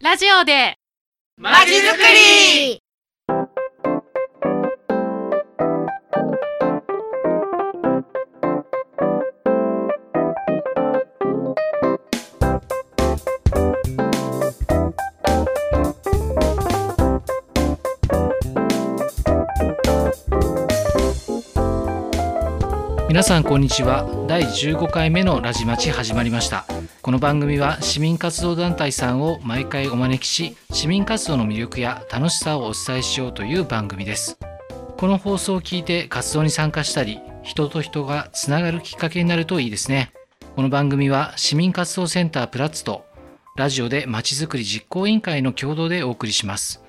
ラジオで。まちづくり。皆さんこんにちは。第15回目のラジマチ始まりましたこの番組は市民活動団体さんを毎回お招きし市民活動の魅力や楽しさをお伝えしようという番組です。この放送を聞いて活動に参加したり人と人がつながるきっかけになるといいですね。この番組は市民活動センタープラッツとラジオでまちづくり実行委員会の共同でお送りします。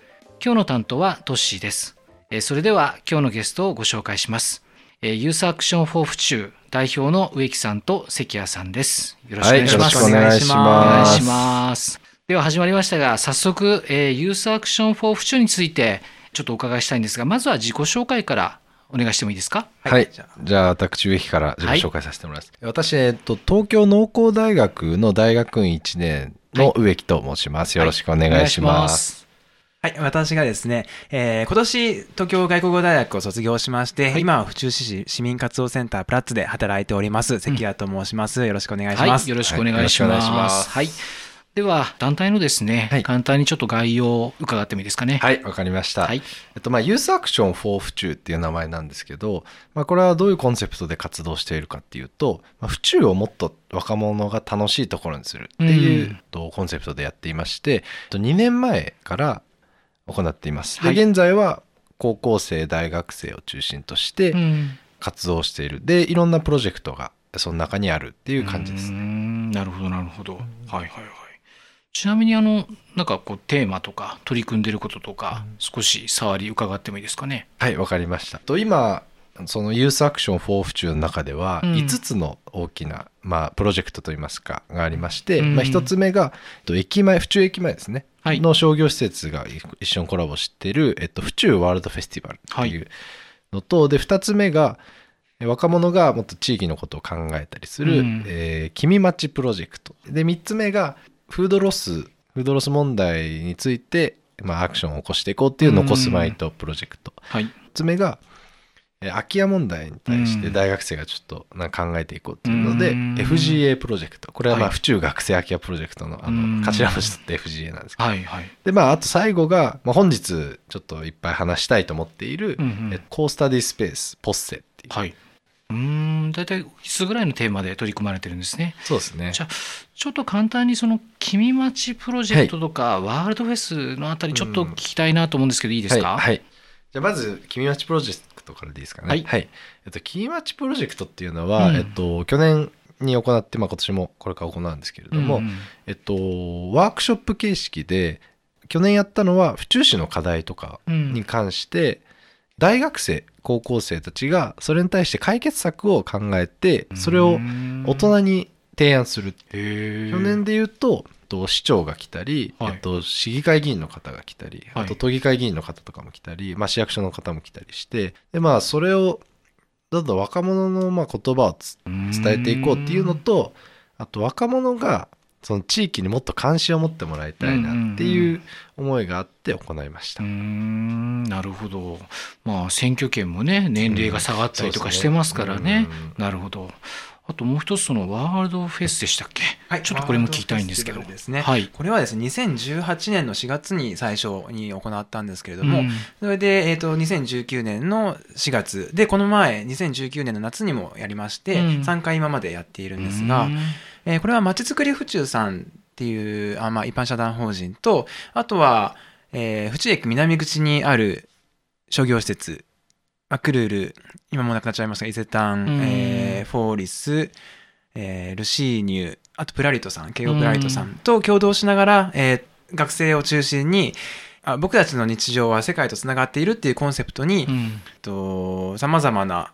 今日の担当はトッシーです。それでは今日のゲストをご紹介します。えーユースアクションフォー府中代表の植木さんと関谷さんです。よろしくお願いします。はいよろしくお願いします。お願いします。では始まりましたが、早速、えーユースアクションフォー府中についてちょっとお伺いしたいんですが、まずは自己紹介からお願いしてもいいですか？はい、じゃあ私植木から自己紹介させてもらいます、私、えっと、東京農工大学の大学院1年の植木と申します、よろしくお願いします、はい、私がですね、えー今年東京外国語大学を卒業しまして、はい今は府中市市市民活動センタープラッツで働いております関谷と申します、よろしくお願いします、はい、よろしくお願いします。はい。では団体のですね、はい簡単にちょっと概要を伺ってもいいですかね。はい、わかりました。はいえっと、まあ、ユースアクション for 府中っていう名前なんですけど、まあ、これはどういうコンセプトで活動しているかっていうと、まあ、府中をもっと若者が楽しいところにするっていう、コンセプトでやっていまして、えっと2年前から行っています。で、はい現在は高校生、大学生を中心としてうん活動している。で、いろんなプロジェクトがその中にあるっていう感じですうーね。んなるほどなるほど。はいはいはい。ちなみにあのなんかこうテーマとか取り組んでることとか、少し触り伺ってもいいですかね？はい、わかりました。と今、そのユースアクション4府中の中では、うん5つの大きな、まあ、プロジェクトといいますか、がありまして、うんまあ、1つ目が、えっと駅前、府中駅前ですね、はいの商業施設が一緒にコラボしている、えっと、府中ワールドフェスティバルっていうのと、で、2つ目が、え若者がもっと地域のことを考えたりする、うんえー君町プロジェクト。で、3つ目が、フードロス、フードロス問題について、まあ、アクションを起こしていこうっていう、残すまいとプロジェクト。はい。3つ目が、えー空き家問題に対してうん大学生がちょっとなんか考えていこうっていうので、うん FGA プロジェクト。これはまあ、はい府中学生空き家プロジェクトのあうんの頭文字取って FGA なんですけど。はいはい。で、まあ、あと最後が、まあ、本日ちょっといっぱい話したいと思っている、うんうんえコースタディスペース、ポッセっていう。はい。うーん大体いつぐらいのテーマで取り組まれてるんですね。そうですねじ。ゃあちょっと簡単にその君町プロジェクトとか、ワールドフェスのあたりちょっと聞きたいなと思うんですけど、いいですか？はい。はいじゃあまず、君町プロジェクトからでいいですかね。はい。えっと、君町プロジェクトっていうのは、うん。えっと、去年に行って、まあ今年もこれから行うんですけれども、うんうん。えっと、ワークショップ形式で、去年やったのは、府中市の課題とかうんに関して、大学生、高校生たちが、それに対して解決策を考えて、それを大人に提案する。去年で言うと、と市長が来たり、はいえっと、市議会議員の方が来たり、はいあと都議会議員の方とかも来たり、まあ、市役所の方も来たりして、で、まあ、それを、どんどん若者のまあ言葉をつ伝えていこうっていうのと、あと若者がその地域にもっと関心を持ってもらいたいなっていう思いがあって行いましたうー。んなるほど。まあ選挙権もね年齢が下がったりとかしてますからね。うんなるほど。あともう一つそのワールドフェスでしたっけ？はいちょっとこれも聞きたいんですけど。ですねはい。これはですね2018年の4月に最初に行ったんですけれども、うんそれで、えー、と2019年の4月でこの前2019年の夏にもやりまして、うん3回今までやっているんですが、うんえーこれはまちづくり府中さんっていうあ、まあ、一般社団法人とあとは、えー府中駅南口にある商業施設マクルール。今もうなくなっちゃいました。が伊勢丹、うん。えーフォーリス、えールシーニュあとプラリトさん。慶応プラリトさん。と共同しながら、えー学生を中心にあ僕たちの日常は世界とつながっているっていうコンセプトにさまざまな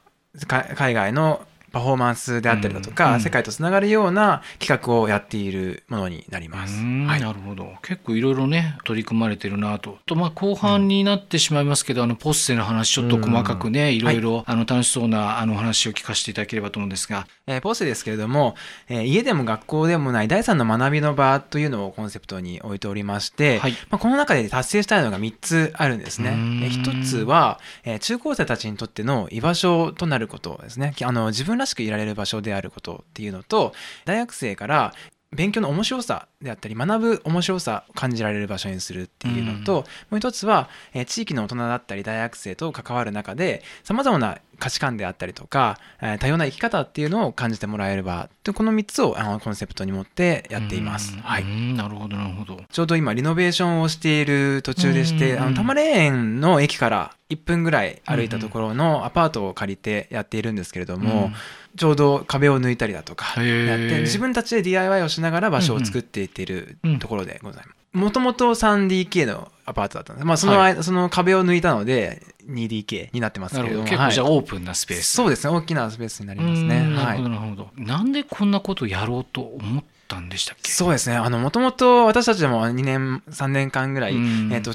か海外のパフォーマンスであったりだとか、うん世界とつながるような企画をやっているものになります。うん。はい。なるほど。結構いろいろね取り組まれてるなと。と、まあ、後半になってしまいますけど、あのポッセの話ちょっと細かくね、いろいろ、あの楽しそうなあのお話を聞かせていただければと思うんですが。えーポステですけれども、えー家でも学校でもない第三の学びの場というのをコンセプトに置いておりまして、はい。まあ、この中で達成したいのが3つあるんですね。えー1つは、えー中高生たちにとっての居場所となることですね。あの自分らしくいられる場所であることっていうのと、大学生から勉強の面白さであったり学ぶ面白さを感じられる場所にするっていうのと、もう一つは、えー地域の大人だったり大学生と関わる中でさまざまな価値観であったりとか、えー多様な生き方っていうのを感じてもらえればでこの3つをあのコンセプトに持ってやっています。うんはい。うんなるほどなるほど。ちょうど今リノベーションをしている途中でして、うんあの多摩レーンの駅から1分ぐらい歩いたところのアパートを借りてやっているんですけれども、うん。ちょうど壁を抜いたりだとかやって自分たちで DIY をしながら場所を作っていっているところでございます。もともと 3DK のアパートだったんで。す。まあその,、はその壁を抜いたので 2DK になってますなけれども。結構じゃオープンなスペース。そうですね。大きなスペースになりますね。うん。なはい。るほどなるほど、なんでこんなことをやろうと思ったんでしたっけ？そうですね。あの、もともと私たちも2年、3年間ぐらい、うん。えっ、と、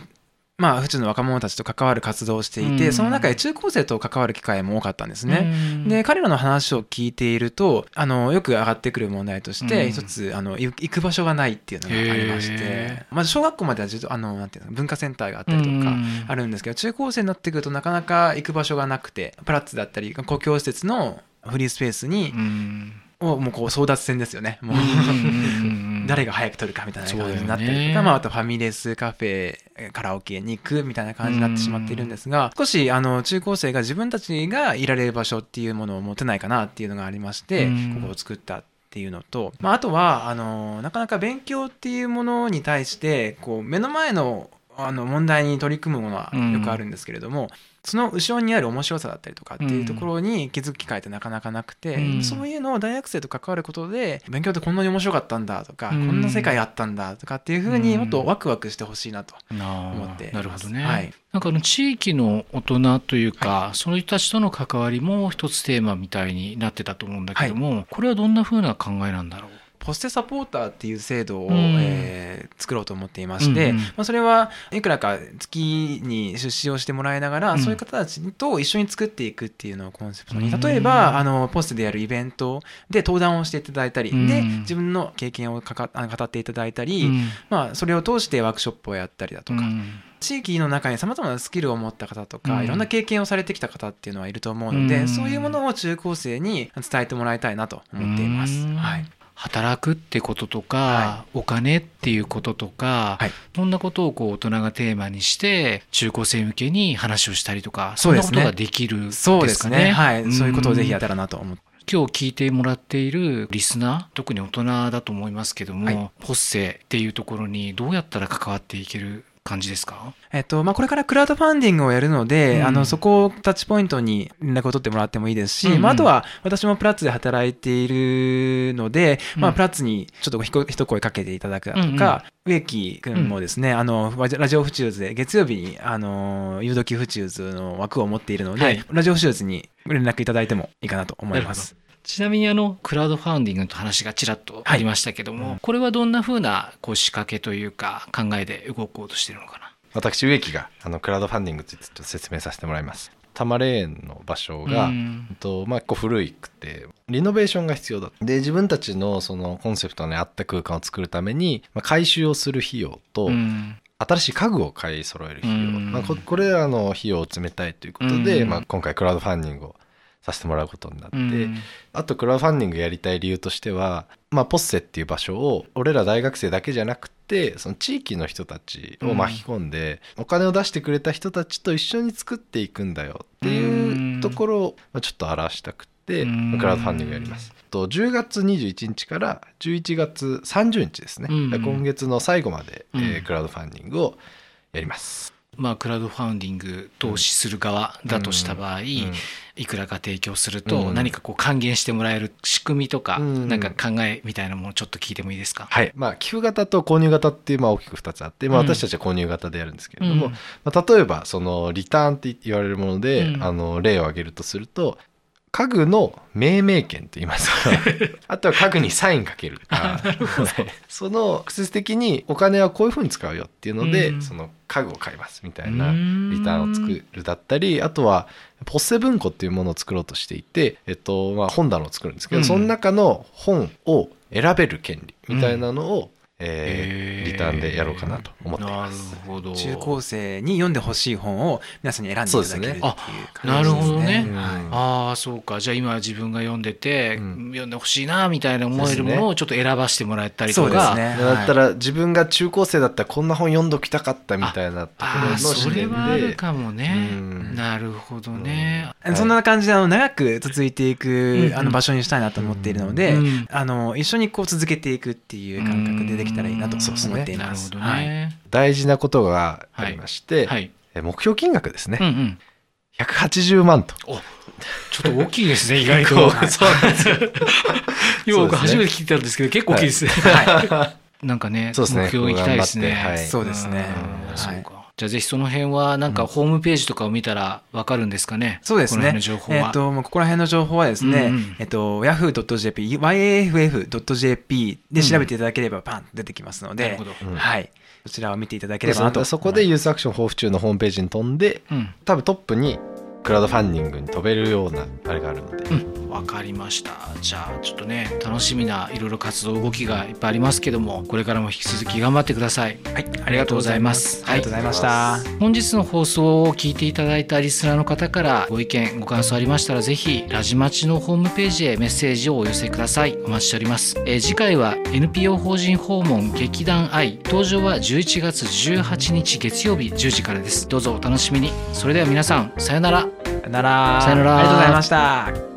まあ、府中の若者たちと関わる活動をしていて、うん。その中で中高生と関わる機会も多かったんですね。うん。で、彼らの話を聞いていると、あの、よく上がってくる問題として、うん。一つ、あの、い行く場所がないっていうのがありましへて、まず小学校まではずっと、あの、なんていうの、文化センターがあったりとか、うん。あるんですけど、中高生になってくるとなかなか行く場所がなくて、プラッツだったり、公共施設のフリースペースにう、ん。をもうこう争奪戦ですよね。もう、うん誰が早く取るかみたいな感じになったりとか、まあ、あとファミレスカフェカラオケに行くみたいな感じになってしまっているんですが少しあの中高生が自分たちがいられる場所っていうものを持てないかなっていうのがありましてうん。ここを作ったっていうのと、まあ、あとはあのなかなか勉強っていうものに対してこう目の前のあの問題に取り組むものはよくあるんですけれども、その後ろにある面白さだったりとかっていうところに気づく機会ってなかなかなくて、うん。そういうのを大学生と関わることで勉強ってこんなに面白かったんだとか、うん。こんな世界あったんだとかっていうふうにもっとワクワクしてほしいなと思思ってなるほどね、はい。なんかあの地域の大人というか、そういう人たちとの関わりも一つテーマみたいになってたと思うんだけども、これはどんな風な考えなんだろう？ポステサポーターっていう制度を、うん。えー作ろうと思っていまして、うんうん。まあ、それはいくらか月に出資をしてもらいながら、うん。そういう方たちと一緒に作っていくっていうのをコンセプトに。うん。例えばあのポステでやるイベントで登壇をしていただいたり、うん。で自分の経験をかか語っていただいたり、うん。まあ、それを通してワークショップをやったりだとか、うん。地域の中にさまざまなスキルを持った方とか、うん。いろんな経験をされてきた方っていうのはいると思うので、うん。そういうものを中高生に伝えてもらいたいなと思っています。うん。はい、働くってこととか、はお金っていうこととか、はいそんなことをこう大人がテーマにして中高生向けに話をしたりとかそうですねんなことができるんですかね。そうですね。はい、そういうことをぜひやんったらなと思って。今日聞いてもらっているリスナー特に大人だと思いますけども、はいポッセっていうところにどうやったら関わっていける感じですか？えっと、まあ、これからクラウドファンディングをやるので、うん。あの、そこをタッチポイントに連絡を取ってもらってもいいですし、うんうん。まあ、あとは私もプラッツで働いているので、まあ、うんプラッツにちょっと一声かけていただくだとか、植木君もですね、あの、ラジオフチューズで月曜日に、あの、ゆうどきフチューズの枠を持っているので、はい。ラジオフチューズに連絡いただいてもいいかなと思います。ちなみにあのクラウドファンディングの話がちらっとありましたけども、はいうん。これはどんな風なこう仕掛けというか考えで動こうとしてるのかな？私植木があのクラウドファンディングについてちょっと説明させてもらいます。多摩レーンの場所が、うん。とまあ、結構古くてリノベーションが必要だで自分たちのそのコンセプトに合った空間を作るために、まあ、改修をする費用と、うん。新しい家具を買い揃える費用、うん。まあ、ここれらの費用を詰めたいということで、うん。まあ、今回クラウドファンディングをさせてもらうことになって、うん。あとクラウドファンディングやりたい理由としては、まあ、ポッセっていう場所を俺ら大学生だけじゃなくてその地域の人たちを巻き込んで、お金を出してくれた人たちと一緒に作っていくんだよっていうところをまあちょっと表したくて、うん。クラウドファンディングやります。と10月21日から11月30日ですね、うん。今月の最後まで、えーうん。クラウドファンディングをやります。まあ、クラウドファンディング投資する側だとした場合、うんいくらか提供するとうん。何かこう還元してもらえる仕組みとか、うん。なんか考えみたいなものをちょっと聞いてもいいですか、はい。まあ、寄付型と購入型っていうまあ大きく2つあって、まあ、うん。私たちは購入型でやるんですけれども、うん。まあ、例えばそのリターンって言われるもので、例を挙げるとすると家具の命名権と言いますか。あとは家具にサインかけるとか。はいその直接的にお金はこういうふうに使うよっていうので、うん。その家具を買いますみたいなリターンを作るだったりあとはポッセ文庫っていうものを作ろうとしていて、えっとまあ、本棚を作るんですけど、うん。その中の本を選べる権利みたいなのを、えーリターンでやろうかなと思っていなるます。ほど。中高生に読んでほしい本を皆さんに選んでいただけるっていうそうあなるほどね。ああそうか。じゃあ今自分が読んでて、うん。読んでほしいなみたいな思えるものをちょっと選ばせてもらったりとそうかですね。だったら自分が中高生だったらこんな本読んどきたかったみたいなところのああそれはあるでかもね。うん。なるほどね、はい。そんな感じであの長く続いていく、うんあの場所にしたいなと思っているので、うん。あの一緒にこう続けていくっていう感覚でできたらいいなと思っています。ね。大事なことがありまして、はい、え目標金額ですね、うんうん。180万と。ちょっと大きいですね 意外と。そうなんですよ。今僕初めて聞いたんですけど結構大きいですね、はなんかねそうですね。目標行きたいですね、はい。い、そうですね。うんそうはいかじゃあぜひその辺はなんかホームページとかを見たらわかるんですかね？そうですね。この辺の情。報は、えっ、と、もうここら辺の情報はですね、うんうん。えっ、と、yahoo.jp、yaff.jp で調べていただければパンと出てきますので、なるほど、うん。はい。そちらを見ていただければなと。そこでユースアクション抱負中のホームページに飛んでうん。多分トップにクラウドファンディングに飛べるようなあれがあるので、うん、わかりました。じゃあちょっとね楽しみないろいろ活動動きがいっぱいありますけども、これからも引き続き頑張ってください。はい、ありがとうございます。ありがとうございました。本日の放送を聞いていただいたリスナーの方からご意見ご感想ありましたらぜひラジマチのホームページへメッセージをお寄せください。お待ちしております、えー次回は NPO 法人訪問劇団愛登場は11月18日月曜日10時からです。どうぞお楽しみに。それでは皆さんさよならなら。さよならありがとうございました。